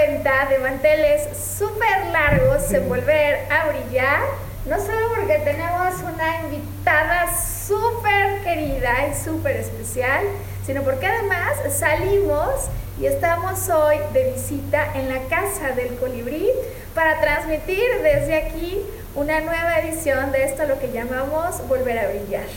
Cuenta, de manteles súper largos en volver a brillar. No solo porque tenemos una invitada súper querida y súper especial, sino porque además salimos y estamos hoy de visita en la casa del colibrí para transmitir desde aquí una nueva edición de esto lo que llamamos Volver a Brillar.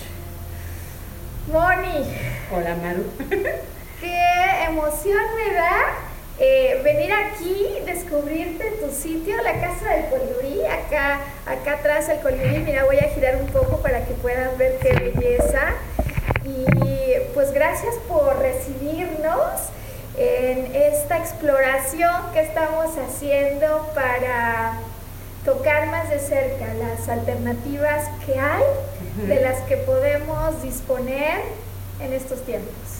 Moni. Hola Maru. Qué emoción me da eh, venir aquí, descubrirte tu sitio, la casa del colibrí, acá, acá atrás el colibrí, mira voy a girar un poco para que puedan ver qué belleza. Y pues gracias por recibirnos en esta exploración que estamos haciendo para tocar más de cerca las alternativas que hay, de las que podemos disponer en estos tiempos.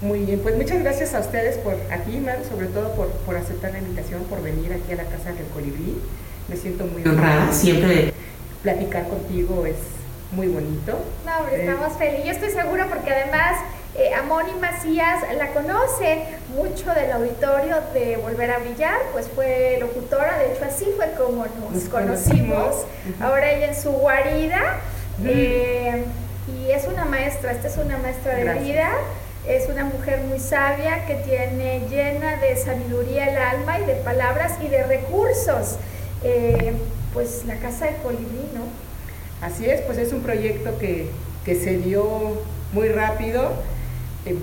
Muy bien, pues muchas gracias a ustedes por aquí, Maru, sobre todo por, por aceptar la invitación, por venir aquí a la casa del colibrí. Me siento muy honrada. Siempre platicar contigo es muy bonito. No, hombre, estamos felices. Yo estoy segura porque además eh, Amoni Macías la conoce mucho del auditorio de Volver a Brillar, pues fue locutora, de hecho así fue como nos, conocimos. Ahora ella en su guarida. eh, y es una maestra, esta es una maestra de Gracias. vida. Es una mujer muy sabia que tiene llena de sabiduría el alma y de palabras y de recursos. Eh, pues la casa del colibrí, ¿no? Así es, pues es un proyecto que, que se dio muy rápido. Eh,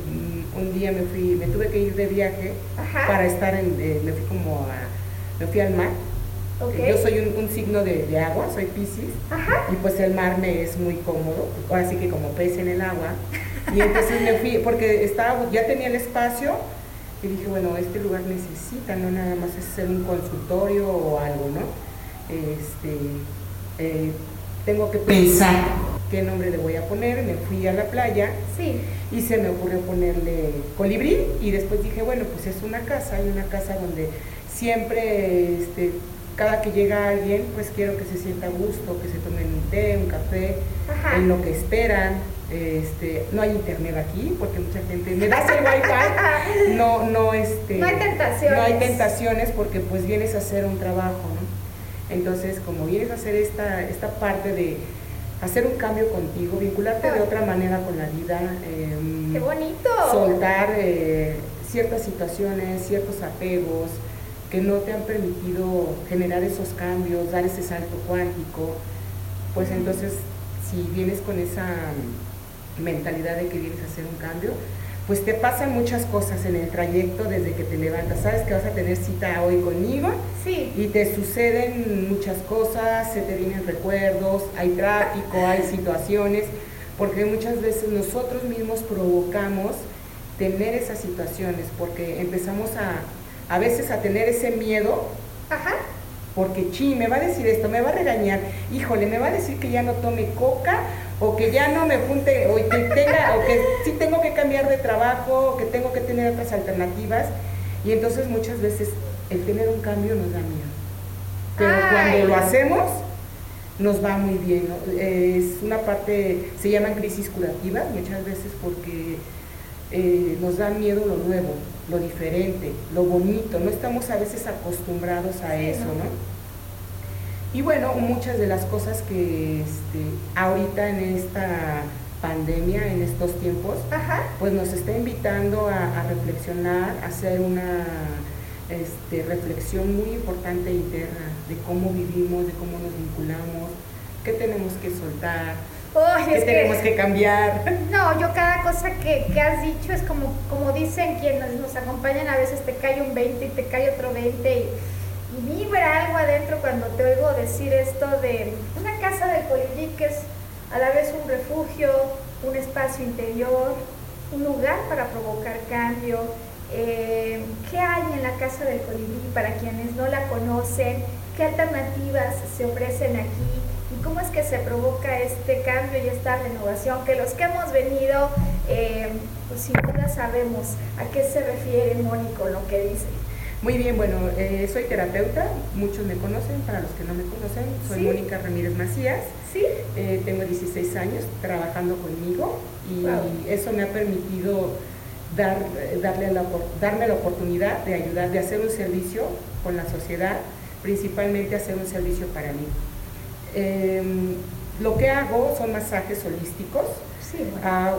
un día me fui, me tuve que ir de viaje Ajá. para estar en, eh, me fui como a, me fui al mar. Yo soy un, un signo de, de agua, soy Piscis. Ajá. Y pues el mar me es muy cómodo, ahora sí que como pez en el agua. Y entonces me fui, porque estaba, ya tenía el espacio y dije, bueno, este lugar necesita, no nada más es ser un consultorio o algo, ¿no? Este, eh, tengo que pensar qué nombre le voy a poner, me fui a la playa Sí. y se me ocurrió ponerle colibrí y después dije, bueno, pues es una casa, hay una casa donde siempre, este, cada que llega alguien, pues quiero que se sienta a gusto, que se tomen un té, un café, Ajá. en lo que esperan. Este, no hay internet aquí porque mucha gente me das el wifi, no, no, este, No hay tentaciones. no hay tentaciones porque pues vienes a hacer un trabajo, ¿no? Entonces, como vienes a hacer esta, esta parte de hacer un cambio contigo, vincularte de otra manera con la vida, em, ¡Qué bonito! soltar eh, ciertas situaciones, ciertos apegos que no te han permitido generar esos cambios, dar ese salto cuántico, pues entonces si vienes con esa mentalidad de que vienes a hacer un cambio, pues te pasan muchas cosas en el trayecto desde que te levantas. Sabes que vas a tener cita hoy conmigo Sí. y te suceden muchas cosas, se te vienen recuerdos, hay tráfico, hay situaciones, porque muchas veces nosotros mismos provocamos tener esas situaciones, porque empezamos a, a veces a tener ese miedo, Ajá. porque chi, me va a decir esto, me va a regañar, híjole, me va a decir que ya no tome coca, o que ya no me junte, o que tenga, o que sí tengo que cambiar de trabajo, o que tengo que tener otras alternativas, y entonces muchas veces el tener un cambio nos da miedo. Pero Ay. cuando lo hacemos, nos va muy bien. Es una parte, se llaman crisis curativas muchas veces porque eh, nos da miedo lo nuevo, lo diferente, lo bonito. No estamos a veces acostumbrados a eso, ¿no? Y bueno, muchas de las cosas que este, ahorita en esta pandemia, en estos tiempos, pues nos está invitando a, reflexionar, a hacer una este, reflexión muy importante interna de cómo vivimos, de cómo nos vinculamos, qué tenemos que soltar, qué tenemos que, cambiar. No, yo cada cosa que, has dicho es como, como dicen quienes nos acompañan, a veces te cae un 20 y te cae otro 20 y vibra algo adentro cuando te oigo decir esto de una casa de colibrí que es a la vez un refugio, un espacio interior, un lugar para provocar cambio. Eh, ¿Qué hay en la casa del colibrí para quienes no la conocen? ¿Qué alternativas se ofrecen aquí? ¿Y cómo es que se provoca este cambio y esta renovación? Que los que hemos venido, eh, pues sin duda sabemos a qué se refiere Mónico con lo que dice. Muy bien, bueno, eh, soy terapeuta, muchos me conocen, para los que no me conocen, soy Mónica Ramírez Macías, ¿Sí? Eh, tengo 16 años trabajando conmigo y eso me ha permitido dar, darle la, darme la oportunidad de ayudar, de hacer un servicio con la sociedad, principalmente hacer un servicio para mí. Em, lo que hago son masajes holísticos, sí, ah,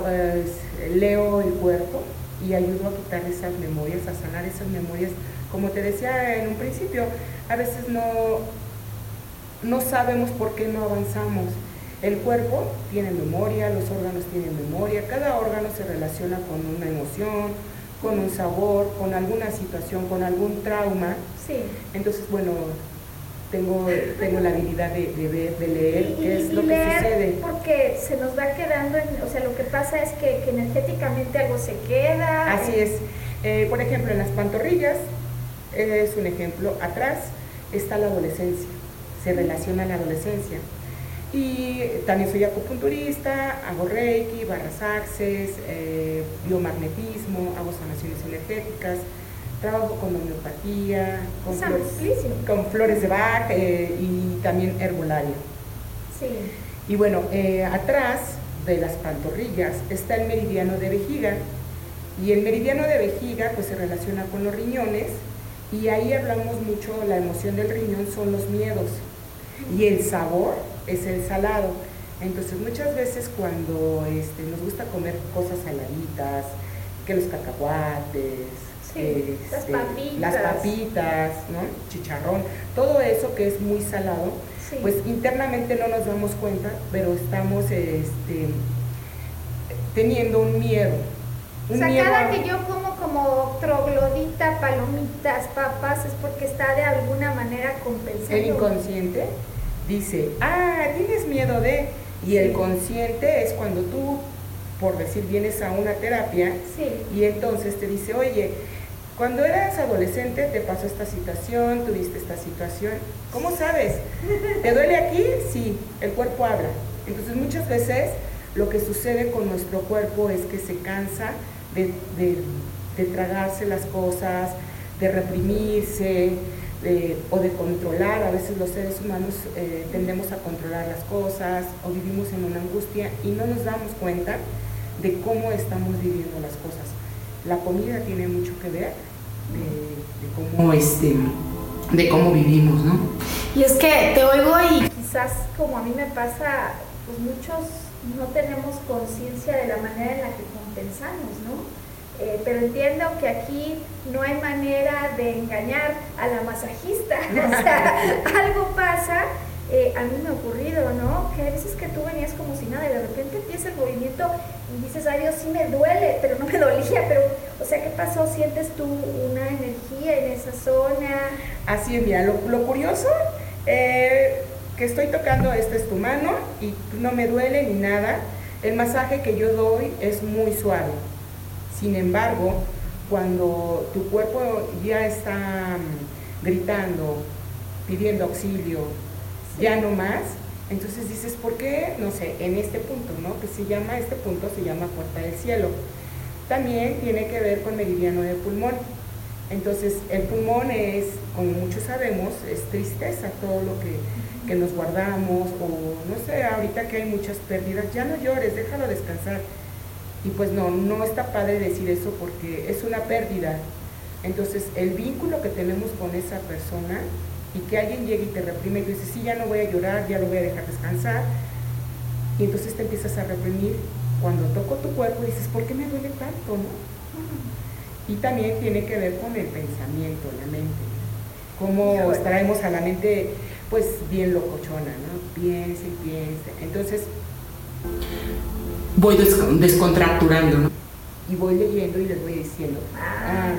leo el cuerpo y ayudo a quitar esas memorias, a sanar esas memorias como te decía en un principio, a veces no, no sabemos por qué no avanzamos. El cuerpo tiene memoria, los órganos tienen memoria, cada órgano se relaciona con una emoción, con un sabor, con alguna situación, con algún trauma. Sí. Entonces, bueno, tengo, tengo la habilidad de, ver, de leer qué es lo que sucede. Porque se nos va quedando, o sea, lo que pasa es que, energéticamente algo se queda. Así es. Eh, por ejemplo, en las pantorrillas es un ejemplo. Atrás está la adolescencia, se relaciona la adolescencia. Y también soy acupunturista, hago reiki, barras access, eh, biomagnetismo, hago sanaciones energéticas, trabajo con homeopatía, con, flores, de Bach eh, y también herbolaria. Sí. Y bueno, eh, atrás de las pantorrillas está el meridiano de vejiga. Y el meridiano de vejiga pues se relaciona con los riñones y ahí hablamos mucho, la emoción del riñón son los miedos y el sabor es el salado. Entonces muchas veces cuando este, nos gusta comer cosas saladitas, que los cacahuates, este, las, papitas. ¿no? chicharrón, todo eso que es muy salado, pues internamente no nos damos cuenta, pero estamos este, teniendo un miedo. o sea, cada que yo como como troglodita, palomitas, papas, es porque está de alguna manera compensando. El inconsciente dice, ah, tienes miedo de... Y el consciente es cuando tú, por decir, vienes a una terapia y entonces te dice, oye, cuando eras adolescente te pasó esta situación, tuviste esta situación, ¿cómo sabes? ¿Te duele aquí? Sí, el cuerpo habla. Entonces muchas veces lo que sucede con nuestro cuerpo es que se cansa de tragarse las cosas, de reprimirse o de controlar. A veces los seres humanos eh, tendemos a controlar las cosas o vivimos en una angustia y no nos damos cuenta de cómo estamos viviendo las cosas. La comida tiene mucho que ver de, cómo, este, de cómo vivimos, ¿no? Y es que te oigo y quizás como a mí me pasa, pues muchos no tenemos conciencia de la manera en la que compensamos, ¿no? Eh, pero entiendo que aquí no hay manera de engañar a la masajista. o sea, algo pasa. Eh, a mí me ha ocurrido, ¿no? Que a veces que tú venías como si nada y de repente empieza el movimiento y dices, ay Dios, sí me duele, pero no me dolía, pero, o sea, ¿qué pasó? ¿Sientes tú una energía en esa zona? Así es, mira, lo, curioso, eh, que estoy tocando, esta es tu mano y no me duele ni nada. El masaje que yo doy es muy suave. Sin embargo, cuando tu cuerpo ya está mm, gritando, pidiendo auxilio, ya no más, entonces dices, ¿por qué? No sé, en este punto, ¿no? Que se llama, este punto se llama puerta del cielo. También tiene que ver con meridiano de pulmón. Entonces, el pulmón es, como muchos sabemos, es tristeza, todo lo que, que nos guardamos, o no sé, ahorita que hay muchas pérdidas, ya no llores, déjalo descansar. Y pues no, no está padre decir eso porque es una pérdida. Entonces, el vínculo que tenemos con esa persona y que alguien llegue y te reprime y tú dices, sí, ya no voy a llorar, ya lo voy a dejar descansar. Y entonces te empiezas a reprimir. Cuando toco tu cuerpo dices, ¿por qué me duele tanto? No? Y también tiene que ver con el pensamiento, la mente. Cómo traemos a la mente, pues, bien locochona, ¿no? Piense y piense. Entonces, voy descontracturando, ¿no? Y voy leyendo y les voy diciendo. Ah,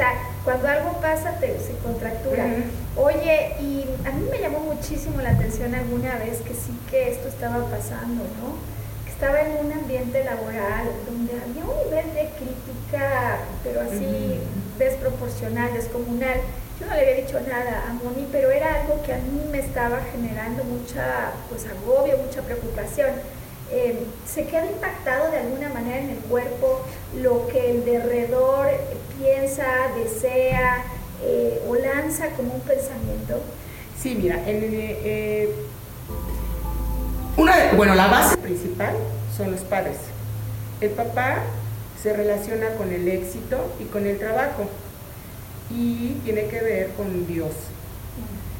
sea, cuando algo pasa te, se contractura. Oye, y a mí me llamó muchísimo la atención alguna vez que sí que esto estaba pasando, ¿no? estaba en un ambiente laboral donde había un nivel de crítica, pero así desproporcional, descomunal. Yo no le había dicho nada a Moni, pero era algo que a mí me estaba generando mucha pues, agobio, mucha preocupación. Em, se queda impactado de alguna manera en el cuerpo lo que el derredor piensa, desea eh, o lanza como un pensamiento. Sí, mira, eh, una, bueno, la base principal son los padres. El papá se relaciona con el éxito y con el trabajo y tiene que ver con Dios.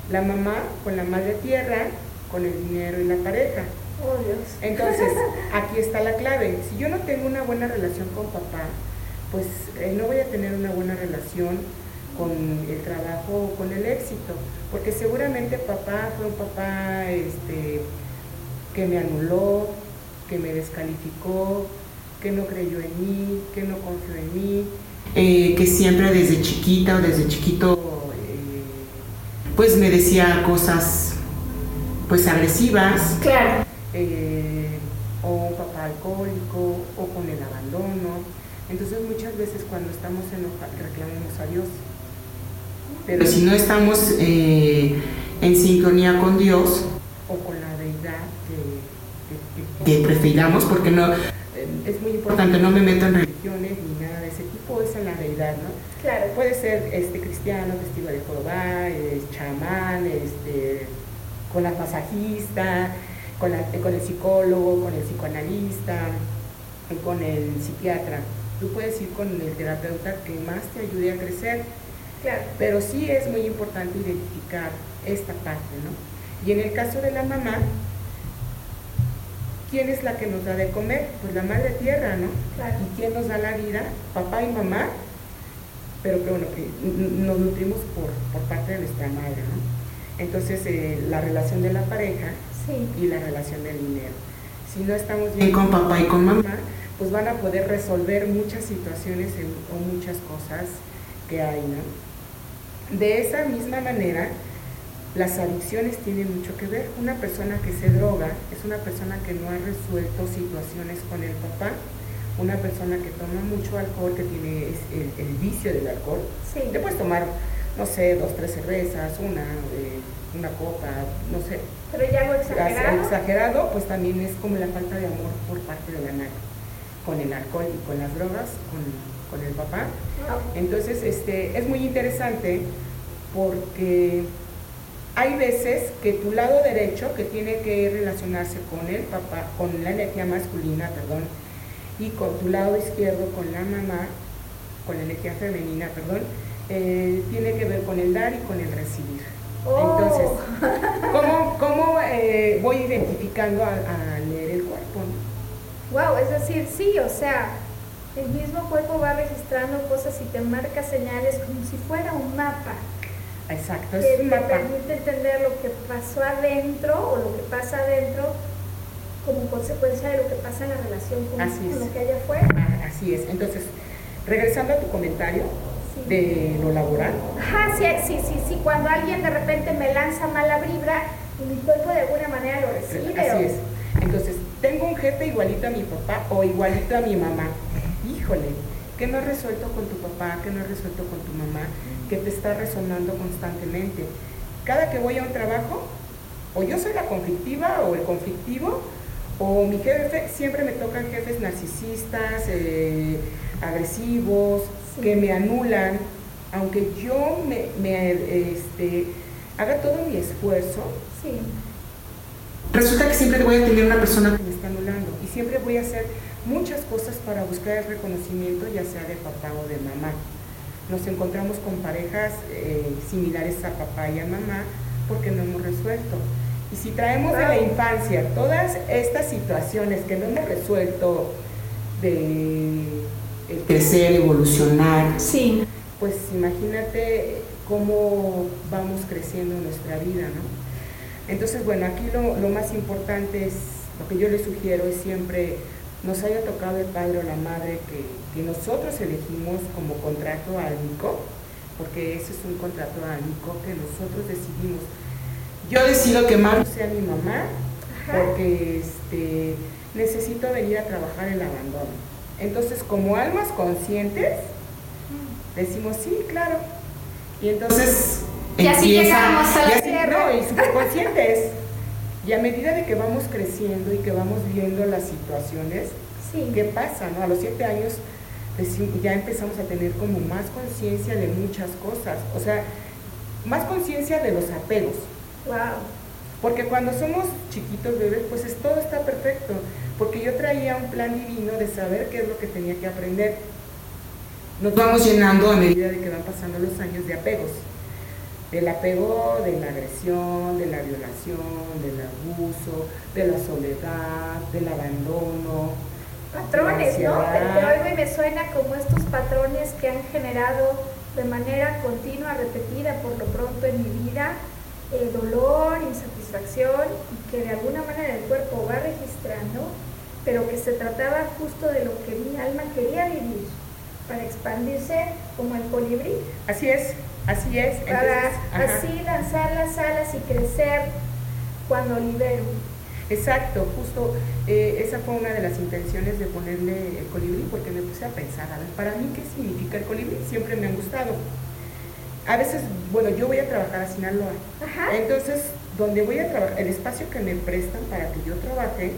La mamá con la madre tierra, con el dinero y la pareja. Oh, Dios. Entonces, aquí está la clave. Si yo no tengo una buena relación con papá, pues eh, no voy a tener una buena relación con el trabajo o con el éxito, porque seguramente papá fue un papá este, que me anuló, que me descalificó, que no creyó en mí, que no confió en mí, eh, que siempre desde chiquita o desde chiquito eh, pues me decía cosas pues agresivas. Claro. Eh, o un papá alcohólico o con el abandono. Entonces muchas veces cuando estamos enojados reclamamos a Dios. Pero si no estamos en sincronía con Dios o con la deidad que, prefiramos, porque no es muy importante, no me meto en religiones ni nada de ese tipo, es en la deidad, ¿no? Claro. Puede ser este, cristiano, testigo de Jehová, chamán, este, con la masajista, con, con el psicólogo, con el psicoanalista, con el psiquiatra. Tú puedes ir con el terapeuta que más te ayude a crecer. Claro. Pero sí es muy importante identificar esta parte, ¿no? Y en el caso de la mamá, ¿quién es la que nos da de comer? Pues la madre tierra, ¿no? ¿Y quién nos da la vida? Papá y mamá, pero que bueno, que nos nutrimos por, parte de nuestra madre, ¿no? Entonces, eh, la relación de la pareja y la relación del dinero. Si no estamos bien con papá y con mamá, pues van a poder resolver muchas situaciones o muchas cosas que hay, ¿no? De esa misma manera, las adicciones tienen mucho que ver. Una persona que se droga es una persona que no ha resuelto situaciones con el papá. Una persona que toma mucho alcohol, que tiene el, vicio del alcohol. Sí. Le puedes tomar, no sé, dos, tres cervezas, una, eh, una copa, no sé. Pero ya algo exagerado. Exagerado, pues también es como la falta de amor por parte de la madre. Con el alcohol y con las drogas, con, el papá. Entonces, este, es muy interesante porque hay veces que tu lado derecho, que tiene que relacionarse con el papá, con la energía masculina, perdón, y con tu lado izquierdo, con la mamá, con la energía femenina, perdón, eh, tiene que ver con el dar y con el recibir. Oh. Entonces, ¿cómo, eh, voy identificando a, leer el cuerpo? Wow, es decir, sí, o sea, el mismo cuerpo va registrando cosas y te marca señales como si fuera un mapa. Exacto, es que te permite entender lo que pasó adentro o lo que pasa adentro como consecuencia de lo que pasa en la relación con, lo que hay afuera. Ah, así es. Entonces, regresando a tu comentario de lo laboral. Ajá, sí, sí, sí, sí. Cuando alguien de repente me lanza mala vibra, mi cuerpo de alguna manera lo recibe. Así es. Entonces, tengo un jefe igualito a mi papá o igualito a mi mamá. Híjole, ¿qué no he resuelto con tu papá? ¿Qué no he resuelto con tu mamá? que te está resonando constantemente. Cada que voy a un trabajo, o yo soy la conflictiva o el conflictivo, o mi jefe, siempre me tocan jefes narcisistas, eh, agresivos, que me anulan, aunque yo me, me, este, haga todo mi esfuerzo, Sí. resulta que siempre voy a tener una persona que me está anulando y siempre voy a hacer muchas cosas para buscar el reconocimiento, ya sea de papá o de mamá. Nos encontramos con parejas eh, similares a papá y a mamá porque no hemos resuelto. Y si traemos de la infancia todas estas situaciones que no hemos resuelto de crecer, evolucionar, Sí. pues imagínate cómo vamos creciendo en nuestra vida, ¿no? Entonces, bueno, aquí lo, lo más importante es, lo que yo les sugiero es siempre, nos haya tocado el padre o la madre que, que nosotros elegimos como contrato álmico, porque ese es un contrato álmico que nosotros decidimos. Yo decido que Maru sea mi mamá Ajá. porque este, necesito venir a trabajar el abandono. Entonces, como almas conscientes, decimos sí, claro. Y entonces Y así llegamos a la tierra. no, y superconscientes. Y a medida de que vamos creciendo y que vamos viendo las situaciones, Sí. ¿qué pasa? No? A los siete años ya empezamos a tener como más conciencia de muchas cosas. O sea, más conciencia de los apegos. Wow. Porque cuando somos chiquitos bebés, pues es, todo está perfecto. Porque yo traía un plan divino de saber qué es lo que tenía que aprender. Nos vamos llenando a medida de que van pasando los años de apegos. Del apego de la agresión, de la violación, del abuso, de la soledad, del abandono. Patrones, ¿no? ansiedad. Pero hoy me suena como estos patrones que han generado de manera continua, repetida por lo pronto en mi vida, eh, dolor, insatisfacción, y que de alguna manera el cuerpo va registrando, pero que se trataba justo de lo que mi alma quería vivir, para expandirse como el colibrí, Así es, así es. para ajá. así lanzar las alas y crecer cuando libero. Exacto, justo eh, esa fue una de las intenciones de ponerle el colibrí, porque me puse a pensar, a ver, para mí, ¿qué significa el colibrí? Siempre me han gustado. A veces, bueno, yo voy a trabajar a Sinaloa, Ajá. entonces, donde voy a trabajar, el espacio que me prestan para que yo trabaje,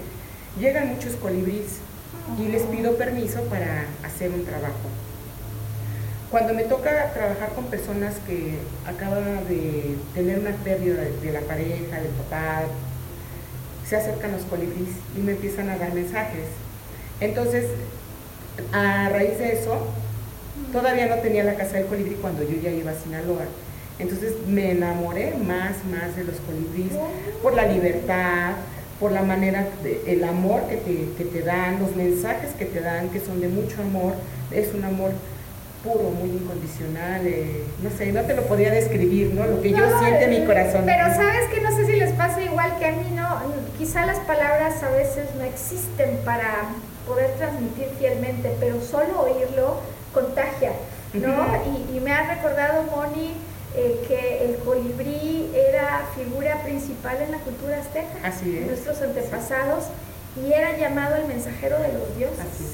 llegan muchos colibríes y les pido permiso para hacer un trabajo. Cuando me toca trabajar con personas que acaban de tener una pérdida de, de la pareja, del papá, se acercan los colibríes y me empiezan a dar mensajes. Entonces, a raíz de eso, todavía no tenía la casa del colibrí cuando yo ya iba a Sinaloa. Entonces me enamoré más, más de los colibríes por la libertad, por la manera, de, el amor que te, que te dan, los mensajes que te dan, que son de mucho amor. Es un amor puro, muy incondicional. eh, no sé, no te lo podría describir, ¿no? Lo que yo siento en mi corazón. Pero sabes que no sé si les pasa igual que a mí, ¿no? Quizá las palabras a veces no existen para poder transmitir fielmente, pero solo oírlo contagia, ¿no? Y, y me ha recordado, Moni, eh, que el colibrí era figura principal en la cultura azteca, Así es. nuestros antepasados, y era llamado el mensajero de los dioses. Así es,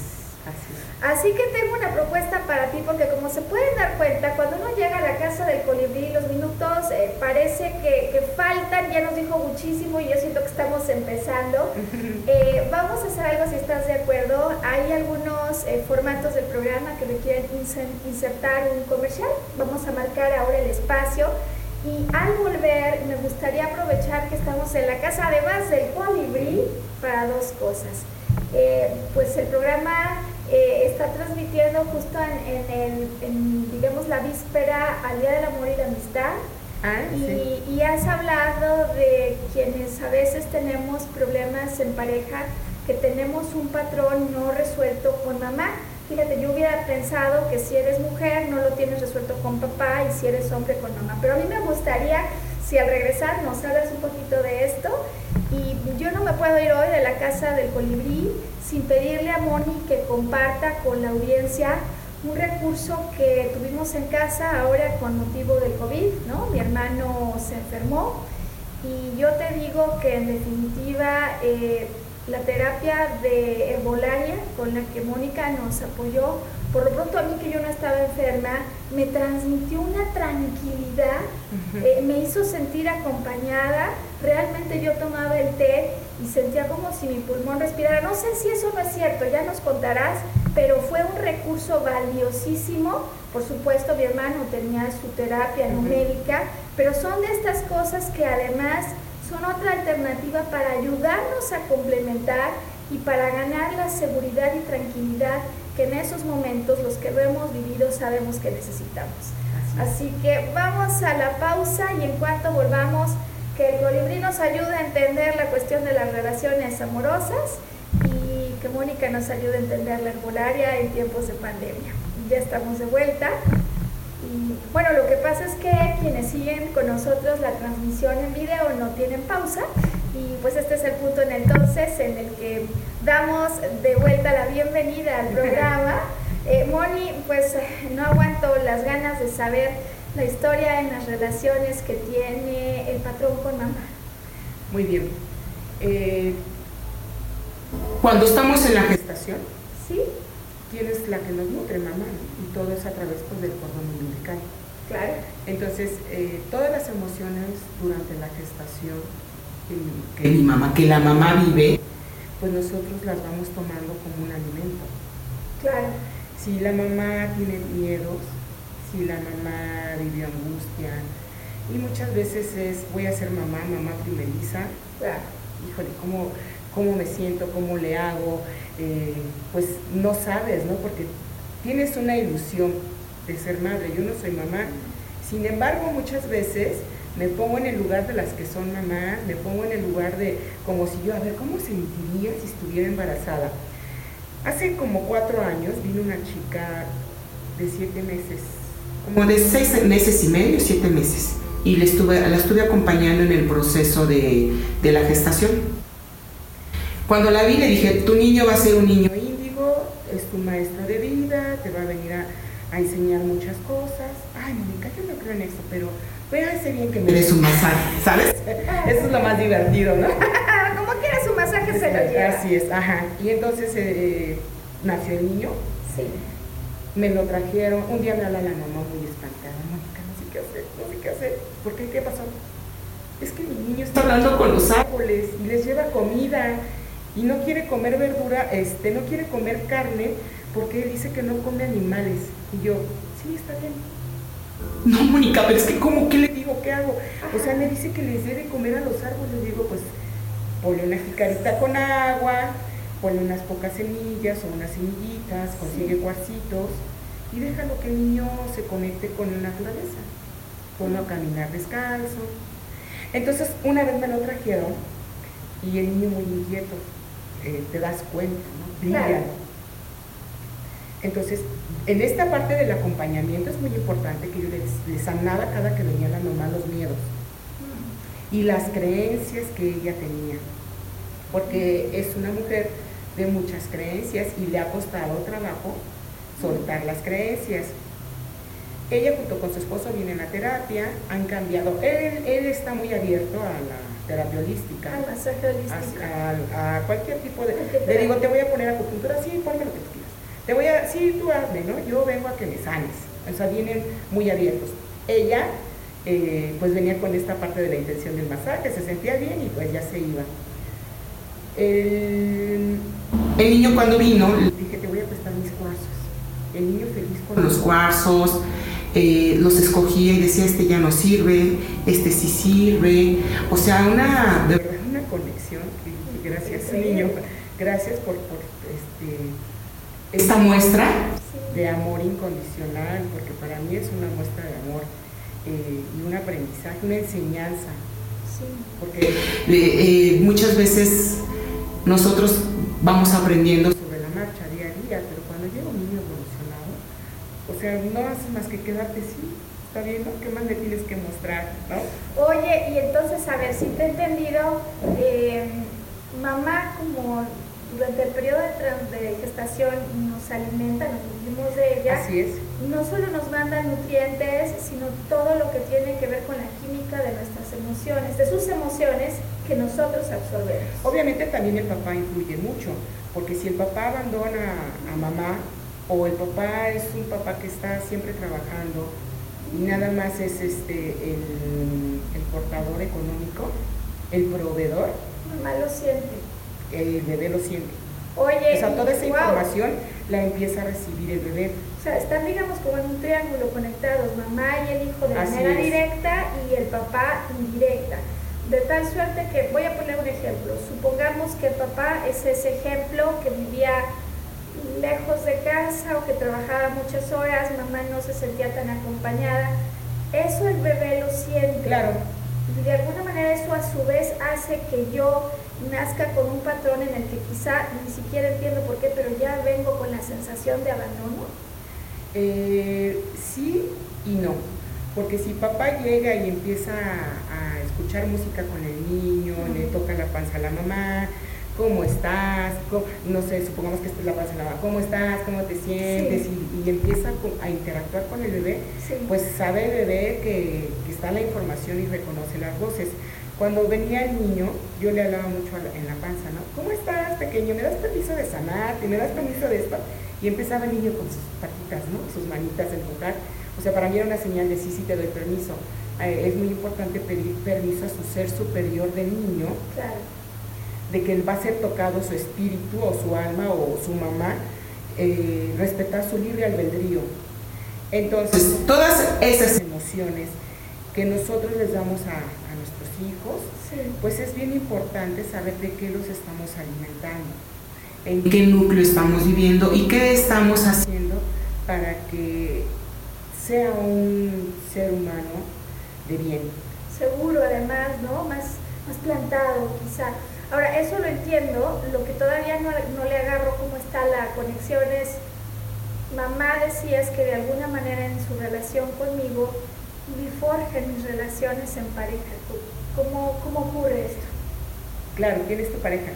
así es. Así que tengo una propuesta para ti, porque como se pueden dar cuenta, cuando uno llega a la casa del colibrí, los minutos eh, parece que, que faltan, ya nos dijo muchísimo y yo siento que estamos empezando. Eh, vamos a hacer algo si estás de acuerdo. Hay algunos eh, formatos del programa que requieren inser- insertar un comercial. Vamos a marcar ahora el espacio. Y al volver, me gustaría aprovechar que estamos en la casa, además del colibrí, para dos cosas. Pues el programa eh, está transmitiendo justo en, en el, en, digamos, la víspera al Día del Amor y la Amistad. Ah, sí. Y, y has hablado de quienes a veces tenemos problemas en pareja, que tenemos un patrón no resuelto con mamá. Fíjate, yo hubiera pensado que si eres mujer no lo tienes resuelto con papá y si eres hombre con mamá. Pero a mí me gustaría, si al regresar nos hablas un poquito de esto. Y yo no me puedo ir hoy de la casa del colibrí sin pedirle a Moni que comparta con la audiencia un recurso que tuvimos en casa ahora con motivo del COVID, ¿no? Mi hermano se enfermó y yo te digo que en definitiva eh, la terapia de herbolaria con la que Mónica nos apoyó, por lo pronto a mí que yo no estaba enferma, me transmitió una tranquilidad, eh, me hizo sentir acompañada, realmente yo tomaba el té y sentía como si mi pulmón respirara. No sé si eso no es cierto, ya nos contarás, pero fue un recurso valiosísimo. Por supuesto, mi hermano tenía su terapia numérica, pero son de estas cosas que además son otra alternativa para ayudarnos a complementar y para ganar la seguridad y tranquilidad que en esos momentos los que lo hemos vivido sabemos que necesitamos. Así que vamos a la pausa y en cuanto volvamos, que el colibrí nos ayude a entender la cuestión de las relaciones amorosas y que Mónica nos ayude a entender la herbolaria en tiempos de pandemia. Ya estamos de vuelta. Y bueno, lo que pasa es que quienes siguen con nosotros la transmisión en video no tienen pausa y pues este es el punto en entonces en el que damos de vuelta la bienvenida al programa. Eh, Moni, pues no aguanto las ganas de saber la historia en las relaciones que tiene el patrón con mamá. Muy bien. Eh, cuando estamos en la gestación, ¿Sí? tienes la que nos nutre, mamá, y todo es a través pues, del cordón umbilical. Claro. Entonces, eh, todas las emociones durante la gestación que, que mi mamá, que la mamá vive, pues nosotros las vamos tomando como un alimento. Claro. Si la mamá tiene miedos, si la mamá vive angustia, y muchas veces es, voy a ser mamá, mamá primeriza, Claro. híjole, ¿cómo, cómo me siento, cómo le hago? Eh, pues no sabes, ¿no? Porque tienes una ilusión de ser madre, yo no soy mamá. Sin embargo, muchas veces me pongo en el lugar de las que son mamás, me pongo en el lugar de, como si yo, a ver, ¿cómo sentiría si estuviera embarazada? Hace como cuatro años vino una chica de siete meses, como de seis meses y medio, siete meses, y le estuve, la estuve acompañando en el proceso de, de la gestación. Cuando la vi le dije, tu niño va a ser un niño índigo, es tu maestro de vida, te va a venir a, a enseñar muchas cosas. Ay, Mónica, yo no creo en eso, pero voy a hacer bien que me des un masaje, ¿sabes? Eso es lo más divertido, ¿no? Como quiera su masaje se lo lleva. Así es, ajá. Y entonces eh, nació el niño, Sí. Me lo trajeron, un día me habla la mamá muy espantada, no sé qué hacer, no sé qué hacer. ¿Por qué? ¿Qué pasó? Es que mi niño está hablando con los árboles y les lleva comida y no quiere comer verdura, este, no quiere comer carne porque dice que no come animales. Y yo, sí, está bien. No, Mónica, pero es que ¿cómo? ¿Qué le digo? ¿Qué hago? O sea, me dice que les debe comer a los árboles. Digo, pues ponle una jicarita con agua, ponle unas pocas semillas o unas semillitas, consigue cuarcitos y déjalo que el niño se conecte con la naturaleza. Ponlo a caminar descalzo. Entonces, una vez me lo trajeron y el niño muy inquieto, eh, te das cuenta, ¿no? Brilla. Claro. Entonces, en esta parte del acompañamiento es muy importante que yo les, les sanara cada que venía la mamá los miedos y las creencias que ella tenía, porque es una mujer de muchas creencias y le ha costado trabajo soltar las creencias. Ella junto con su esposo vienen a terapia, han cambiado, él, él está muy abierto a la terapia holística, Al masaje holístico. a, a cualquier tipo de... Le digo, te voy a poner acupuntura, sí, ponme lo que tú quieras. Te voy a, sí, tú hazme, ¿no? Yo vengo a que me sanes. O sea, vienen muy abiertos. Ella, eh, pues venía con esta parte de la intención del masaje, se sentía bien y pues ya se iba. El, el niño cuando vino, le dije, te voy a prestar mis cuarzos. El niño feliz con los cuarzos, eh, los escogía y decía, este ya no sirve, este sí sirve. O sea, una, de verdad, una conexión. gracias, niño. Gracias por, por este, esta muestra de amor incondicional, porque para mí es una muestra de amor eh, y un aprendizaje, una enseñanza, Sí. porque eh, muchas veces nosotros vamos aprendiendo sobre la marcha día a día, pero cuando llega un niño evolucionado, o sea, no haces más que quedarte así, está bien, ¿no? ¿Qué más le tienes que mostrar, no? Oye, y entonces, a ver, si te he entendido, eh, mamá como durante el periodo de, de gestación nos alimenta, nos nutrimos de ella, Así es. no solo nos manda nutrientes, sino todo lo que tiene que ver con la química de nuestras emociones, de sus emociones que nosotros absorbemos. Obviamente también el papá influye mucho, porque si el papá abandona a mamá o el papá es un papá que está siempre trabajando y nada más es este el, el portador económico, el proveedor, Mamá lo siente. El bebé lo siente. Oye, o sea, toda esa wow. información la empieza a recibir el bebé. O sea, están, digamos, como en un triángulo conectados, mamá y el hijo de Así manera es. directa y el papá indirecta. De tal suerte que, voy a poner un ejemplo, supongamos que papá es ese ejemplo que vivía lejos de casa o que trabajaba muchas horas, mamá no se sentía tan acompañada. Eso el bebé lo siente. Claro, Y de alguna manera eso a su vez hace que yo nazca con un patrón en el que quizá ni siquiera entiendo por qué, pero ya vengo con la sensación de abandono. eh, sí y no. Porque si papá llega y empieza a, a escuchar música con el niño, le toca la panza a la mamá, ¿cómo estás? ¿Cómo- no sé, supongamos que esta es la panza de la mamá, ¿cómo estás? ¿Cómo te sientes? Y, y empieza a interactuar con el bebé, Sí. pues sabe el bebé que, que está la información y reconoce las voces. Cuando venía el niño, yo le hablaba mucho la- en la panza, ¿no? ¿Cómo estás, pequeño? ¿Me das permiso de sanarte? ¿Me das permiso de esto? Y empezaba el niño con sus patitas, ¿no? Sus manitas de empujar. O sea, para mí era una señal de sí, sí te doy permiso. Eh, es muy importante pedir permiso a su ser superior del niño, Claro. de que él va a ser tocado su espíritu o su alma o su mamá, eh, respetar su libre albedrío. Entonces, todas esas emociones que nosotros les damos a, a nuestros hijos, Sí. pues es bien importante saber de qué los estamos alimentando, en qué núcleo estamos viviendo y qué estamos haciendo para que sea un ser humano de bien. Seguro, además, ¿no? Más, más plantado, quizá. Ahora, eso lo entiendo, lo que todavía no, no le agarro cómo está la conexión es, mamá decías que de alguna manera en su relación conmigo, me forjan mis relaciones en pareja. ¿Cómo, cómo ocurre esto? Claro, ¿quién es tu pareja?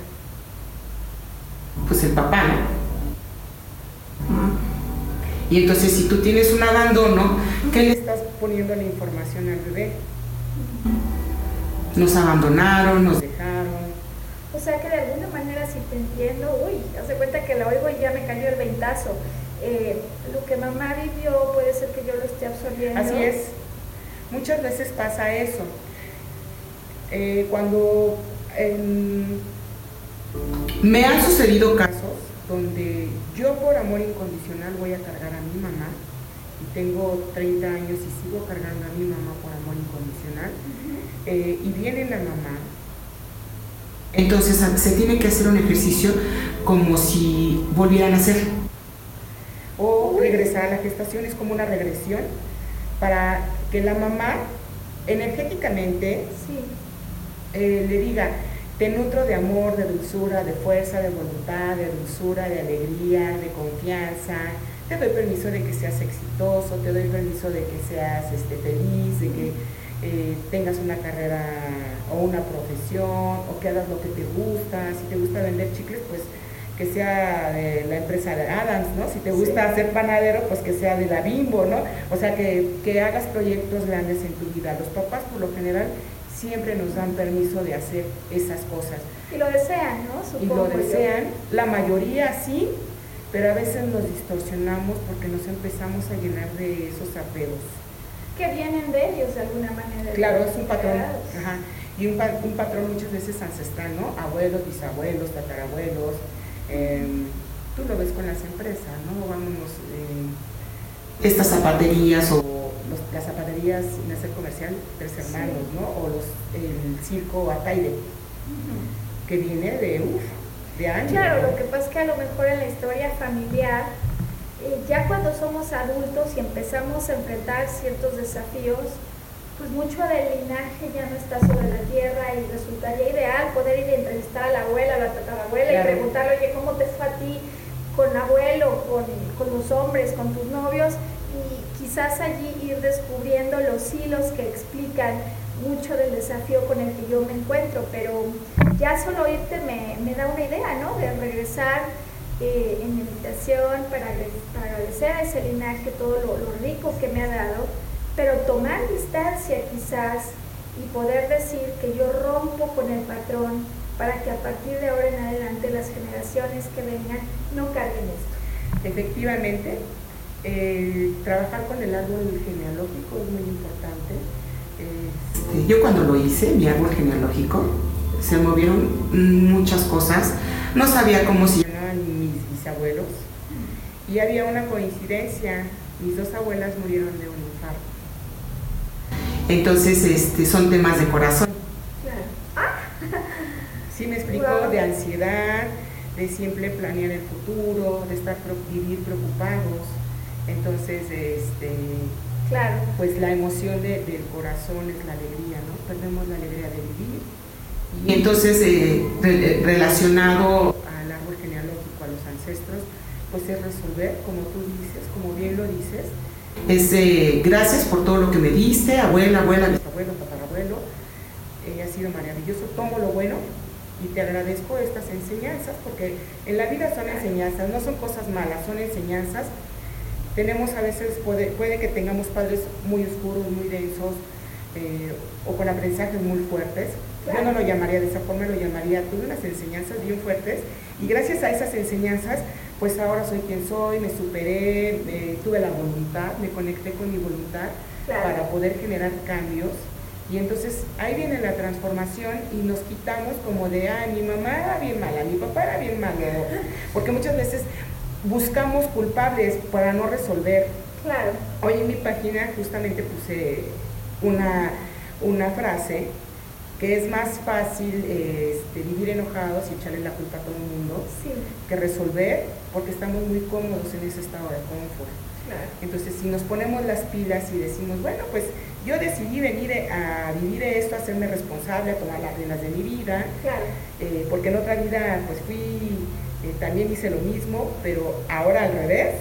Pues el papá, ¿no? Y entonces si tú tienes un abandono, ¿qué le estás poniendo la información al bebé? Nos abandonaron, nos dejaron. O sea que de alguna manera si te entiendo, uy, hace cuenta que la oigo y ya me cayó el ventazo. Eh, lo que mamá vivió puede ser que yo lo esté absorbiendo. Así es. Muchas veces pasa eso. Eh, cuando me han sucedido casos donde yo por amor incondicional voy a cargar a mi mamá y tengo 30 años y sigo cargando a mi mamá por amor incondicional eh, y viene la mamá. Entonces se tiene que hacer un ejercicio como si volvieran a nacer. O regresar a la gestación es como una regresión para que la mamá energéticamente Sí, eh, le diga, te nutro de amor, de dulzura, de fuerza, de voluntad, de dulzura, de alegría, de confianza. Te doy permiso de que seas exitoso, te doy permiso de que seas este, feliz, de que eh, tengas una carrera o una profesión, o que hagas lo que te gusta. Si te gusta vender chicles, pues que sea de la empresa de Adams, ¿no? Si te gusta ser panadero, pues que sea de la Bimbo, ¿no? O sea, que, que hagas proyectos grandes en tu vida. Los papás, por lo general, siempre nos dan permiso de hacer esas cosas. y lo desean, ¿no? Y lo yo. desean, la mayoría sí, pero a veces nos distorsionamos porque nos empezamos a llenar de esos apegos. Que vienen de ellos de alguna manera. Claro, es un patrón. Ajá. Y un, pa- un patrón muchas veces ancestral, ¿no? Abuelos, bisabuelos, tatarabuelos. em, tú lo ves con las empresas, ¿no? Vámonos. em, estas zapaterías o los- las zapaterías sin hacer comercial, tres hermanos, ¿no? O los, el circo Ataide, que viene de, uf, de años. Claro, ¿no? lo que pasa es que a lo mejor en la historia familiar, eh, ya cuando somos adultos y empezamos a enfrentar ciertos desafíos, pues mucho del linaje ya no está sobre la tierra y resultaría ideal poder ir a entrevistar a la abuela, a la tatarabuela Claro. y preguntarle, oye, ¿cómo te fue a ti con abuelo, con, con los hombres, con tus novios? Y quizás allí ir descubriendo los hilos que explican mucho del desafío con el que yo me encuentro, pero ya solo oírte me, me da una idea, ¿no? De regresar eh, en meditación para, para agradecer a ese linaje todo lo, lo rico que me ha dado, pero tomar distancia quizás y poder decir que yo rompo con el patrón para que a partir de ahora en adelante las generaciones que vengan no carguen esto. Efectivamente, trabajar con el árbol genealógico es muy importante. Este, yo cuando lo hice, mi árbol genealógico, se movieron muchas cosas. No sabía cómo se llamaban mis bisabuelos. Y había una coincidencia, mis dos abuelas murieron de un infarto. Entonces, este, son temas de corazón. Sí, me explicó de ansiedad, de siempre planear el futuro, de estar vivir preocupados. Entonces, este, claro. pues la emoción del corazón es la alegría, ¿no? Perdemos la alegría de vivir. Y entonces, eh, eh, relacionado al árbol genealógico, a los ancestros, pues es resolver, como tú dices, como bien lo dices, es eh, gracias por todo lo que me diste, abuela, abuela, bisabuelo, tatarabuelo, ha sido maravilloso, tomo lo bueno y te agradezco estas enseñanzas, porque en la vida son enseñanzas, no son cosas malas, son enseñanzas. Tenemos a veces, puede, puede que tengamos padres muy oscuros, muy densos, eh, o con aprendizajes muy fuertes. Yo no lo llamaría de esa forma, lo llamaría, tuve unas enseñanzas bien fuertes, y gracias a esas enseñanzas, pues ahora soy quien soy, me superé, tuve la voluntad, me conecté con mi voluntad para poder generar cambios y entonces ahí viene la transformación y nos quitamos como de, ah, mi mamá era bien mala, mi papá era bien malo. Porque muchas veces buscamos culpables para no resolver. Claro. Hoy en mi página justamente puse una, una frase que es más fácil este, vivir enojados y echarle la culpa a todo el mundo que resolver porque estamos muy cómodos en ese estado de confort. Entonces, si nos ponemos las pilas y decimos, bueno, pues yo decidí venir a vivir esto, a hacerme responsable, a tomar las riendas de mi vida, eh, porque en otra vida pues fui, eh, también hice lo mismo, pero ahora al revés.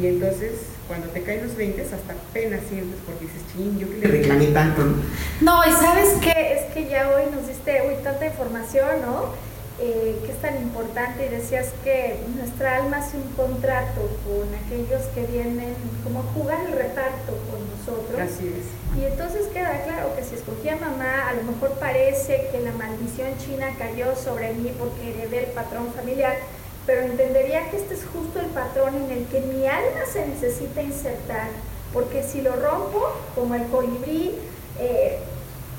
Y entonces cuando te caen los 20 hasta pena sientes porque dices, ching, yo que le reclamé tanto. No, y sabes qué, es que ya hoy nos diste uy, tanta información, ¿no? Eh, que es tan importante y decías que nuestra alma hace un contrato con aquellos que vienen como a jugar el reparto con nosotros. Así es. Y entonces queda claro que si escogía mamá, a lo mejor parece que la maldición china cayó sobre mí porque heredé el patrón familiar, pero entendería que este es justo el patrón en el que mi alma se necesita insertar, porque si lo rompo, como el colibrí, eh,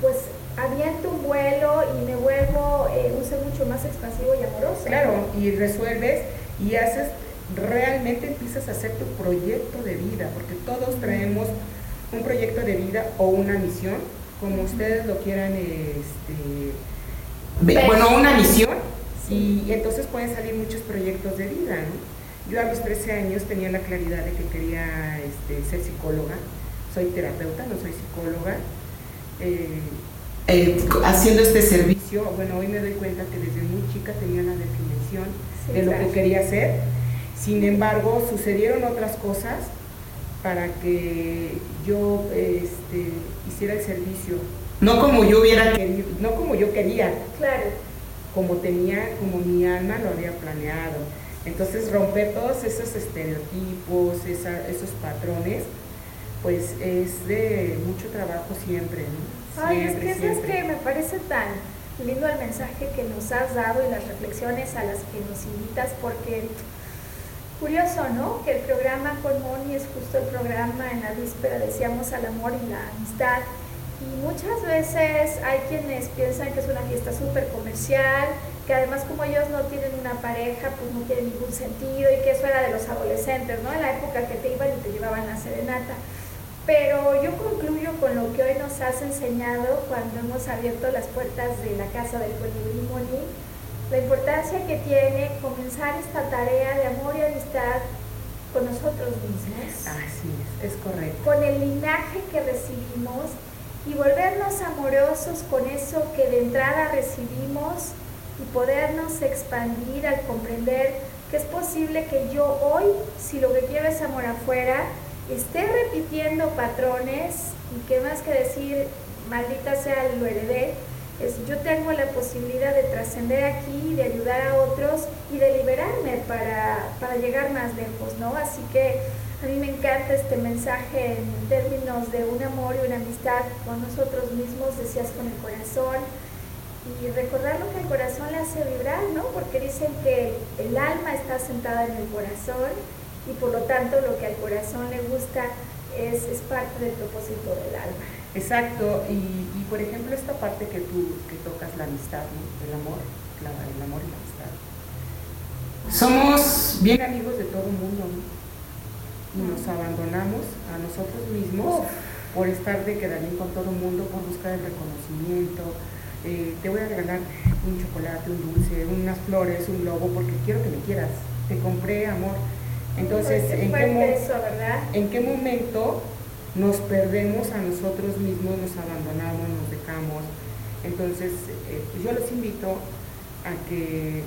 pues aviento un vuelo y me vuelvo eh, un ser mucho más expansivo y amoroso. Claro, y resuelves y haces, realmente empiezas a hacer tu proyecto de vida, porque todos traemos un proyecto de vida o una misión, como ustedes lo quieran, este, bueno, una misión, y, entonces pueden salir muchos proyectos de vida, Yo a los 13 años tenía la claridad de que quería este, ser psicóloga, soy terapeuta, no soy psicóloga. Eh, eh, haciendo este servicio, bueno, hoy me doy cuenta que desde muy chica tenía la definición de lo que quería hacer. Sin embargo, sucedieron otras cosas para que yo este, hiciera el servicio. No como yo hubiera querido, no como yo quería. Claro. Como tenía, como mi alma lo había planeado. Entonces romper todos esos estereotipos, esos patrones, pues es de mucho trabajo siempre, ¿no? Ay, es que eso es que me parece tan lindo el mensaje que nos has dado y las reflexiones a las que nos invitas, porque curioso, ¿no? Que el programa con Moni es justo el programa en la víspera, decíamos, al amor y la amistad. Y muchas veces hay quienes piensan que es una fiesta súper comercial, que además como ellos no tienen una pareja, pues no tiene ningún sentido y que eso era de los adolescentes, ¿no? En la época que te iban y te llevaban a serenata. Pero yo concluyo con lo que hoy nos has enseñado cuando hemos abierto las puertas de la Casa del Colibrí Moni, la importancia que tiene comenzar esta tarea de amor y amistad con nosotros mismos. Así es, es correcto. Con el linaje que recibimos y volvernos amorosos con eso que de entrada recibimos y podernos expandir al comprender que es posible que yo hoy, si lo que quiero es amor afuera, esté repitiendo patrones y que más que decir, maldita sea, lo heredé, es yo tengo la posibilidad de trascender aquí, de ayudar a otros y de liberarme para, para, llegar más lejos, ¿no? Así que a mí me encanta este mensaje en términos de un amor y una amistad con nosotros mismos, decías con el corazón, y recordar lo que el corazón le hace vibrar, ¿no? Porque dicen que el alma está sentada en el corazón y por lo tanto lo que al corazón le gusta es, es parte del propósito del alma. Exacto, y, por ejemplo esta parte que tú que tocas la amistad, el amor, el amor y la amistad. Somos bien amigos de todo el mundo y nos abandonamos a nosotros mismos por estar de quedar bien con todo el mundo, por buscar el reconocimiento. Eh, te voy a regalar un chocolate, un dulce, unas flores, un globo, porque quiero que me quieras. Te compré amor. Entonces, ¿en qué, ¿en qué momento nos perdemos a nosotros mismos, nos abandonamos, nos dejamos. Entonces, eh, yo los invito a que,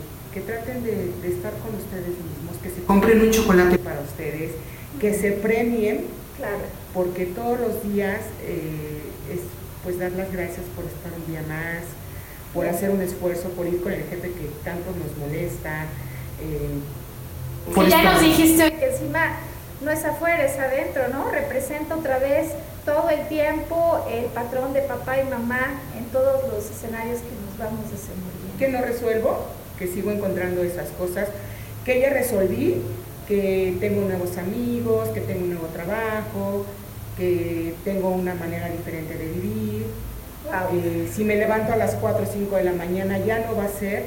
traten de, estar con ustedes mismos, que se compren un chocolate para ustedes, que se premien, claro. porque todos los días eh, es pues dar las gracias por estar un día más, por hacer un esfuerzo, por ir con el jefe que tanto nos molesta. Eh, ya nos dijiste que encima no es afuera, es adentro, ¿no? Representa otra vez todo el tiempo el patrón de papá y mamá en todos los escenarios que nos vamos desenvolviendo. ¿Que no resuelvo? Que sigo encontrando esas cosas. Que ya resolví, que tengo nuevos amigos, que tengo un nuevo trabajo, que tengo una manera diferente de vivir. Eh, si me levanto a las 4 o 5 de la mañana ya no va a ser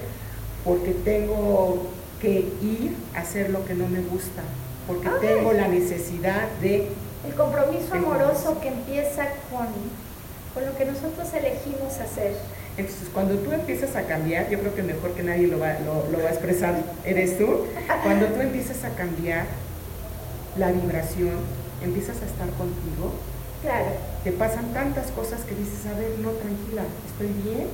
porque tengo que ir a hacer lo que no me gusta porque tengo la necesidad de... El compromiso amoroso que empieza con, con lo que nosotros elegimos hacer. Entonces, cuando tú empiezas a cambiar, yo creo que mejor que nadie lo va, lo, va a expresar, eres tú. Cuando tú empiezas a cambiar la vibración, empiezas a estar contigo, claro. te pasan tantas cosas que dices, a ver, no, tranquila, estoy bien.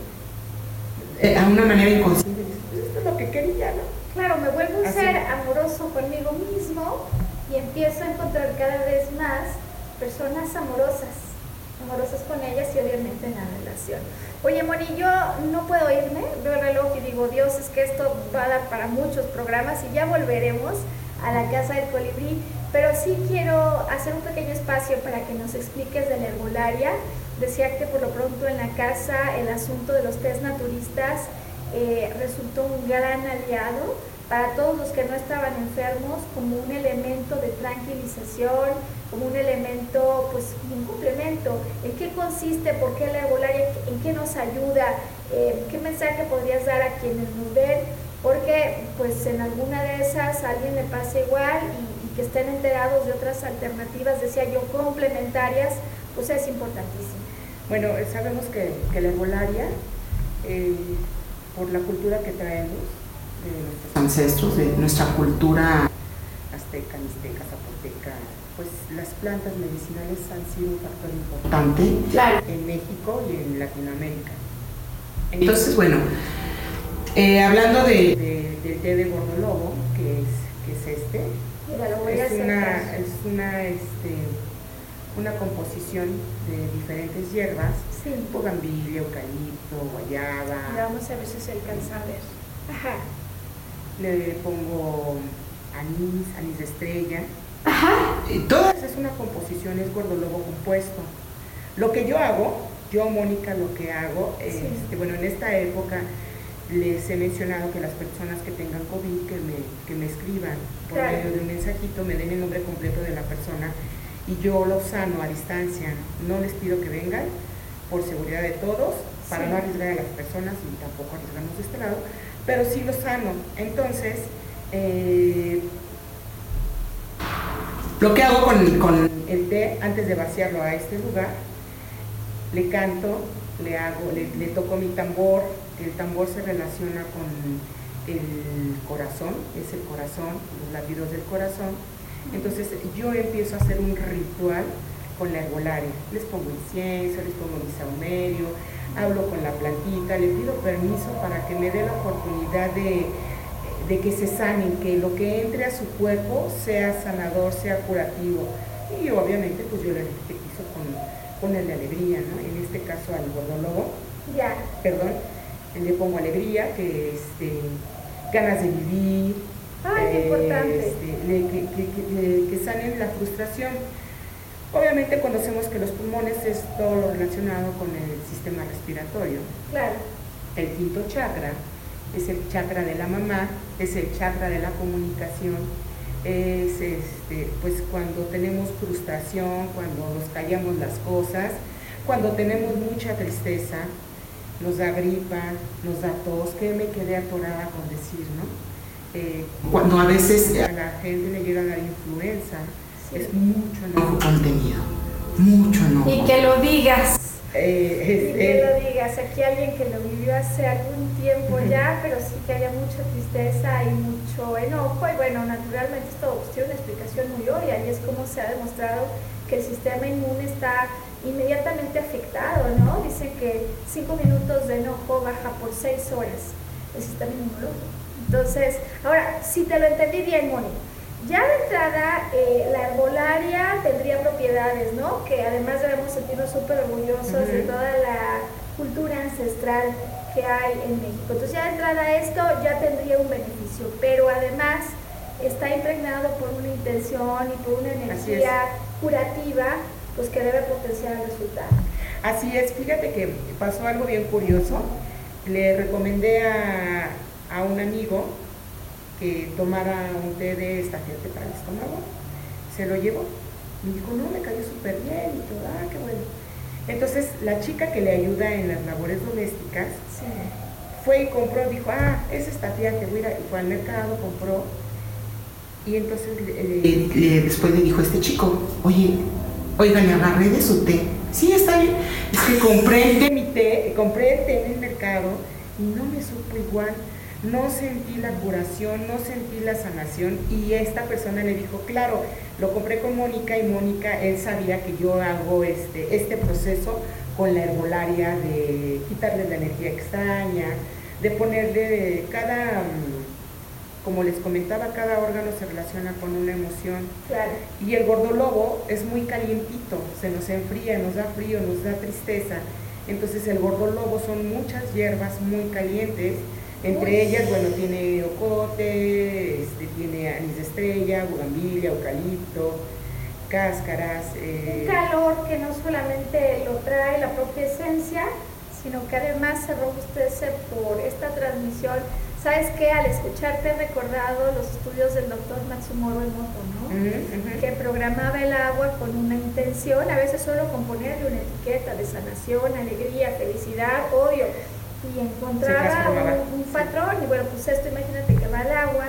Eh, a una manera inconsciente, dices, pues esto es lo que quería, ¿no? Claro, me vuelvo un ser amoroso conmigo mismo y empiezo a encontrar cada vez más personas amorosas, amorosas con ellas y obviamente en la relación. Oye, Moni, yo no puedo irme, veo el reloj y digo, Dios, es que esto va a dar para muchos programas y ya volveremos a la casa del colibrí, pero sí quiero hacer un pequeño espacio para que nos expliques de la herbolaria. Decía que por lo pronto en la casa el asunto de los test naturistas eh, resultó un gran aliado para todos los que no estaban enfermos como un elemento de tranquilización, como un elemento, pues un complemento. ¿En qué consiste? ¿Por qué la herbolaria? ¿En qué nos ayuda? Eh, ¿Qué mensaje podrías dar a quienes nos ven? Porque pues en alguna de esas alguien le pasa igual y, que estén enterados de otras alternativas, decía yo, complementarias, pues es importantísimo. Bueno, sabemos que, que la herbolaria eh, por la cultura que traemos de nuestros ancestros, de nuestra cultura azteca, mixteca, zapoteca, pues las plantas medicinales han sido un factor importante en México y en Latinoamérica. Entonces, bueno, eh, hablando de, del té de gordolobo, que es, que es este, es una, es una, este, una composición de diferentes hierbas, sí. bugambilia, eucalipto, guayaba. Vamos a ver si se alcanza a ver. Ajá. Le pongo anís, anís de estrella. Ajá. Y todas es una composición, es gordolobo compuesto. Lo que yo hago, yo Mónica lo que hago, es, este, bueno, en esta época les he mencionado que las personas que tengan COVID que me, que me escriban por medio de un mensajito, me den el nombre completo de la persona y yo los sano a distancia. No les pido que vengan por seguridad de todos, para no arriesgar a las personas y tampoco arriesgamos de este lado, pero sí los sano. Entonces, eh, lo que hago con, el té, antes de vaciarlo a este lugar, le canto, le hago, le, le toco mi tambor, el tambor se relaciona con el corazón, es el corazón, los latidos del corazón, entonces yo empiezo a hacer un ritual con la herbolaria. Les pongo incienso, les pongo mi saumerio, hablo con la plantita, le pido permiso para que me dé la oportunidad de, que se sanen, que lo que entre a su cuerpo sea sanador, sea curativo. Y obviamente pues yo le hizo con, con el de alegría, ¿no? En este caso al gordólogo. Ya. Perdón, le pongo alegría, que este, ganas de vivir, Ay, importante. Este, que, salen la frustración. Obviamente conocemos que los pulmones es todo lo relacionado con el sistema respiratorio. Claro. El quinto chakra es el chakra de la mamá, es el chakra de la comunicación, es este, pues cuando tenemos frustración, cuando nos callamos las cosas, cuando tenemos mucha tristeza, nos da gripa, nos da tos, que me quedé atorada con decir, ¿no? Eh, cuando a veces a la gente le llega a dar influenza, es mucho enojo contenido, mucho enojo. Y que lo digas. Eh, y que lo digas, aquí alguien que lo vivió hace algún tiempo ya, pero sí que haya mucha tristeza y mucho enojo, y bueno, naturalmente esto tiene una explicación muy obvia, y es como se ha demostrado que el sistema inmune está inmediatamente afectado, ¿no? Dicen que cinco minutos de enojo baja por seis horas el sistema inmunológico. Entonces, ahora, si te lo entendí bien, Moni, ya de entrada eh, la herbolaria tendría propiedades, ¿no? Que además debemos sentirnos súper orgullosos de toda la cultura ancestral que hay en México. Entonces ya de entrada esto ya tendría un beneficio, pero además está impregnado por una intención y por una energía curativa pues que debe potenciar el resultado. Así es, fíjate que pasó algo bien curioso. Le recomendé a, a un amigo que tomara un té de esta gente para el estómago. Se lo llevó. Me dijo, no, me cayó súper bien y todo, ah, qué bueno. Entonces, la chica que le ayuda en las labores domésticas fue y compró, dijo, ah, es esta tía que voy a ir, y fue al mercado, compró. Y entonces después le dijo a este chico, oye, Oiga, le agarré de su té. Sí, está bien. Es que compré el té, mi té, compré el té en el mercado y no me supo igual. No sentí la curación, no sentí la sanación y esta persona le dijo, claro, lo compré con Mónica y Mónica, él sabía que yo hago este, este proceso con la herbolaria de quitarle la energía extraña, de ponerle cada como les comentaba, cada órgano se relaciona con una emoción. Claro. Y el gordolobo es muy calientito, se nos enfría, nos da frío, nos da tristeza. Entonces el gordolobo son muchas hierbas muy calientes, entre ellas, bueno, tiene ocote, este, tiene anís de estrella, bugambilla, eucalipto, cáscaras. Eh, Un calor que no solamente lo trae la propia esencia, sino que además se robustece por esta transmisión ¿Sabes qué? Al escucharte he recordado los estudios del doctor Matsumoro Emoto, ¿no? Que programaba el agua con una intención, a veces solo con ponerle una etiqueta de sanación, alegría, felicidad, odio, y encontraba un, patrón. Y bueno, pues esto, imagínate que va al agua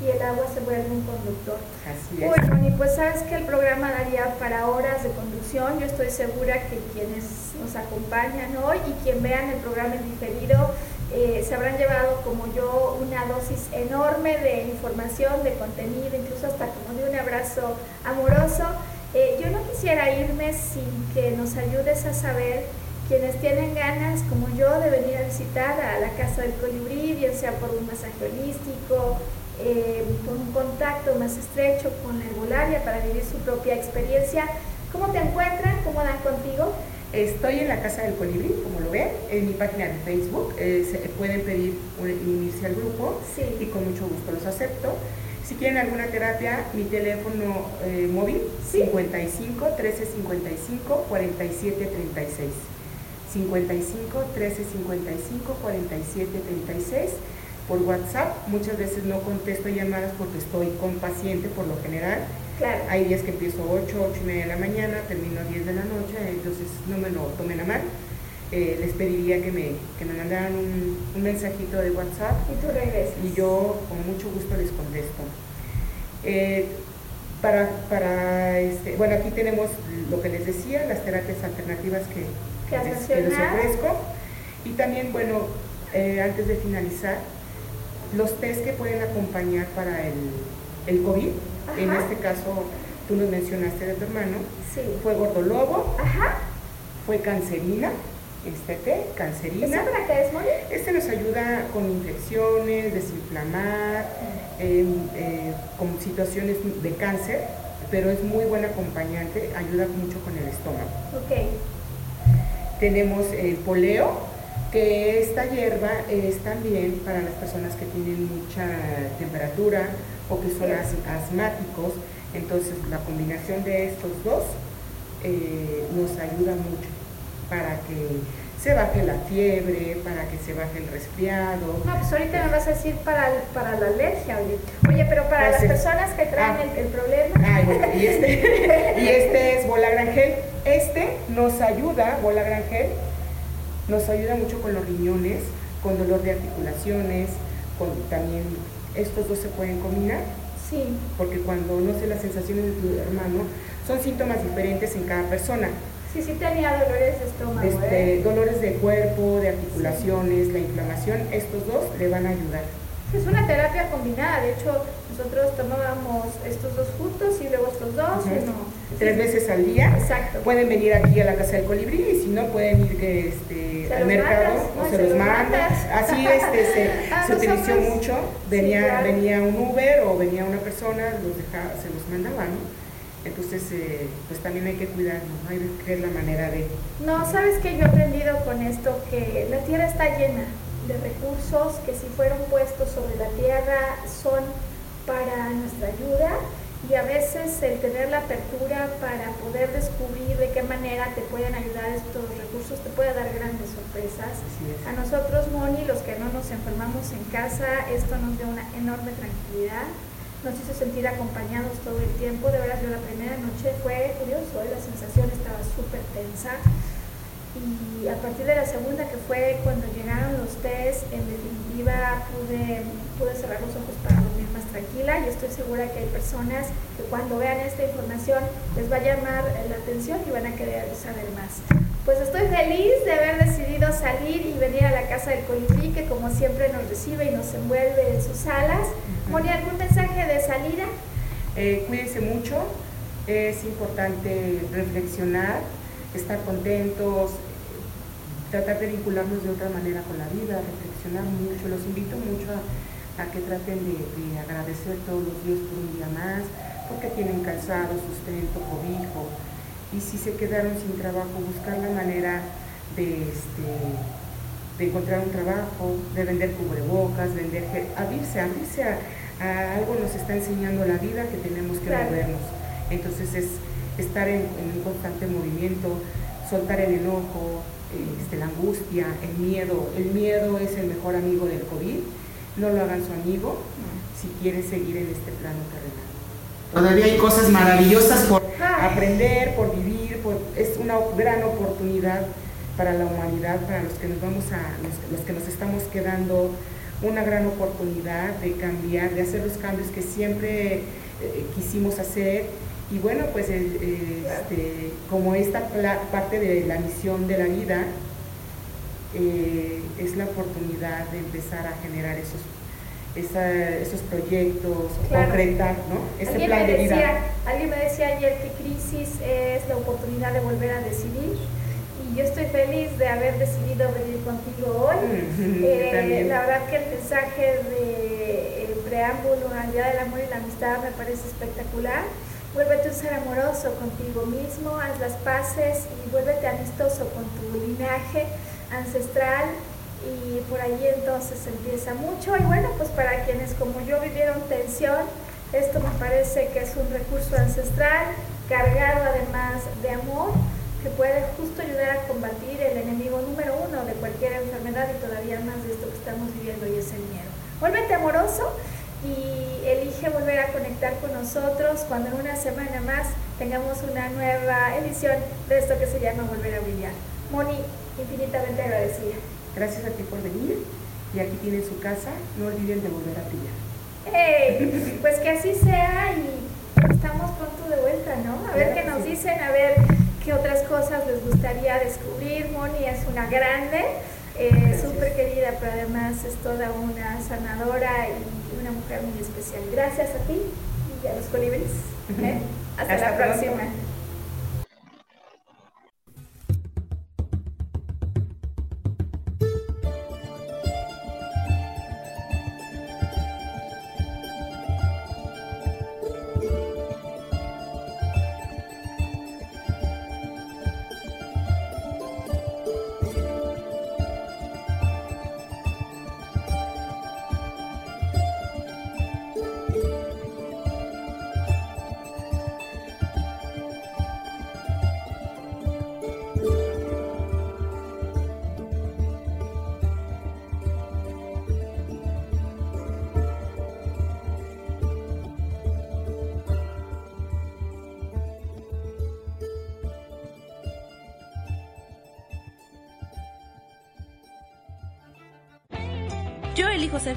y el agua se vuelve un conductor. Así es. Bueno, y pues sabes que el programa daría para horas de conducción. Yo estoy segura que quienes nos acompañan hoy y quien vean el programa en diferido, eh, se habrán llevado como yo una dosis enorme de información, de contenido, incluso hasta como de un abrazo amoroso. Eh, yo no quisiera irme sin que nos ayudes a saber quienes tienen ganas, como yo, de venir a visitar a la Casa del Colibrí, bien sea por un masaje holístico, eh, por un contacto más estrecho con la herbolaria para vivir su propia experiencia. ¿Cómo te encuentran? ¿Cómo dan contigo? Estoy en la Casa del Colibrí, como lo ven, en mi página de Facebook. Eh, se pueden pedir unirse al grupo y con mucho gusto los acepto. Si quieren alguna terapia, mi teléfono eh, móvil 55 13 55 47 36. 55 13 55 47 36 por WhatsApp. Muchas veces no contesto llamadas porque estoy con paciente por lo general hay días que empiezo 8, 8 y media de la mañana, termino 10 de la noche, entonces no me lo tomen a mal. Eh, les pediría que me, que me mandaran un, mensajito de WhatsApp. Y tú regresas. Y yo con mucho gusto les contesto. Eh, para, para este, bueno, aquí tenemos lo que les decía, las terapias alternativas que, que, les, ofrezco. Y también, bueno, eh, antes de finalizar, los test que pueden acompañar para el, el COVID en este caso tú nos mencionaste de tu hermano, sí. fue gordolobo, Ajá. fue cancerina, este té, cancerina. ¿Este para qué es, Moni? Este nos ayuda con infecciones, desinflamar, eh, con situaciones de cáncer, pero es muy buen acompañante, ayuda mucho con el estómago. Ok. Tenemos el poleo, que esta hierba es también para las personas que tienen mucha temperatura, o que son asmáticos. Entonces la combinación de estos dos eh, nos ayuda mucho para que se baje la fiebre, para que se baje el resfriado. No, pues ahorita me vas a decir para, para la alergia, oye. pero para las personas que traen ah. el, problema. y, este, y este es Bola Grangel. Este nos ayuda, bola grangel, nos ayuda mucho con los riñones, con dolor de articulaciones, con también estos dos se pueden combinar. Sí. Porque cuando no sé las sensaciones de tu hermano, son síntomas diferentes en cada persona. Sí, sí tenía dolores de estómago. Este, ¿eh? Dolores de cuerpo, de articulaciones, la inflamación, estos dos le van a ayudar. Es una terapia combinada, de hecho nosotros tomábamos estos dos juntos y luego estos dos. uno. Tres veces al día. Exacto. Pueden venir aquí a la Casa del Colibrí y si no pueden ir que, este, al mercado o se, los mandas. Así este, se, Ah, se utilizó nosotros- mucho. Venía, Sí, claro. venía un Uber o venía una persona, los dejaba, se los mandaba, ¿no? Entonces, eh, pues también hay que cuidarnos, ¿no? hay que ver la manera de... No, sabes que yo he aprendido con esto que la tierra está llena de recursos que si fueron puestos sobre la tierra son para nuestra ayuda y a veces el tener la apertura para poder descubrir de qué manera te pueden ayudar estos recursos te puede dar grandes sorpresas. A nosotros, Moni, los que no nos enfermamos en casa, esto nos dio una enorme tranquilidad, nos hizo sentir acompañados todo el tiempo. De veras, yo la primera noche fue curioso, ¿eh? la sensación estaba súper tensa. Y a partir de la segunda, que fue cuando llegaron los test, en definitiva pude, pude cerrar los ojos para dormir más tranquila y estoy segura que hay personas que cuando vean esta información les va a llamar la atención y van a querer saber más. Pues estoy feliz de haber decidido salir y venir a la casa del colibrí, que como siempre nos recibe y nos envuelve en sus alas. Moni, ¿algún mensaje de salida? Eh, cuídense mucho, es importante reflexionar, estar contentos, tratar de vincularnos de otra manera con la vida, reflexionar mucho. Los invito mucho a, a que traten de, de agradecer todos los días por un día más, porque tienen calzado, sustento, cobijo. Y si se quedaron sin trabajo, buscar la manera de, este, de encontrar un trabajo, de vender cubrebocas, vender abrirse, abrirse a, a algo nos está enseñando la vida que tenemos que Claro. movernos. Entonces es estar en, en un constante movimiento, soltar el enojo, este, la angustia, el miedo. El miedo es el mejor amigo del COVID. No lo hagan su amigo si quieren seguir en este plano terrenal. Todavía hay cosas maravillosas por aprender, por vivir, por- es una gran oportunidad para la humanidad, para los que nos vamos a, los, los que nos estamos quedando, una gran oportunidad de cambiar, de hacer los cambios que siempre eh, quisimos hacer. Y bueno, pues este, como esta parte de la misión de la vida, eh, es la oportunidad de empezar a generar esos, esa- esos proyectos, Claro. concretar ¿no? ese Alguien plan me, de vida. decía, alguien me decía ayer que crisis es la oportunidad de volver a decidir y yo estoy feliz de haber decidido venir contigo hoy. Mm, Eh, la verdad que el mensaje de el preámbulo al Día del Amor y la Amistad me parece espectacular. Vuélvete un ser amoroso contigo mismo, haz las paces y vuélvete amistoso con tu linaje ancestral y por ahí entonces empieza mucho y bueno pues para quienes como yo vivieron tensión esto me parece que es un recurso ancestral cargado además de amor que puede justo ayudar a combatir el enemigo número uno de cualquier enfermedad y todavía más de esto que estamos viviendo y es el miedo. Vuélvete amoroso y elige volver a conectar con nosotros cuando en una semana más tengamos una nueva edición de esto que se llama Volver a Brillar. Moni, infinitamente agradecida. Gracias a ti por venir y aquí tienen su casa, no olviden de volver a brillar. ¡Hey! Pues que así sea y estamos pronto de vuelta, ¿no? A ver qué nos dicen, a ver qué otras cosas les gustaría descubrir. Moni es una grande, eh, súper querida, pero además es toda una sanadora y una mujer muy especial. Gracias a ti y a los colibríes. ¿eh? Hasta, Hasta la pronto. próxima.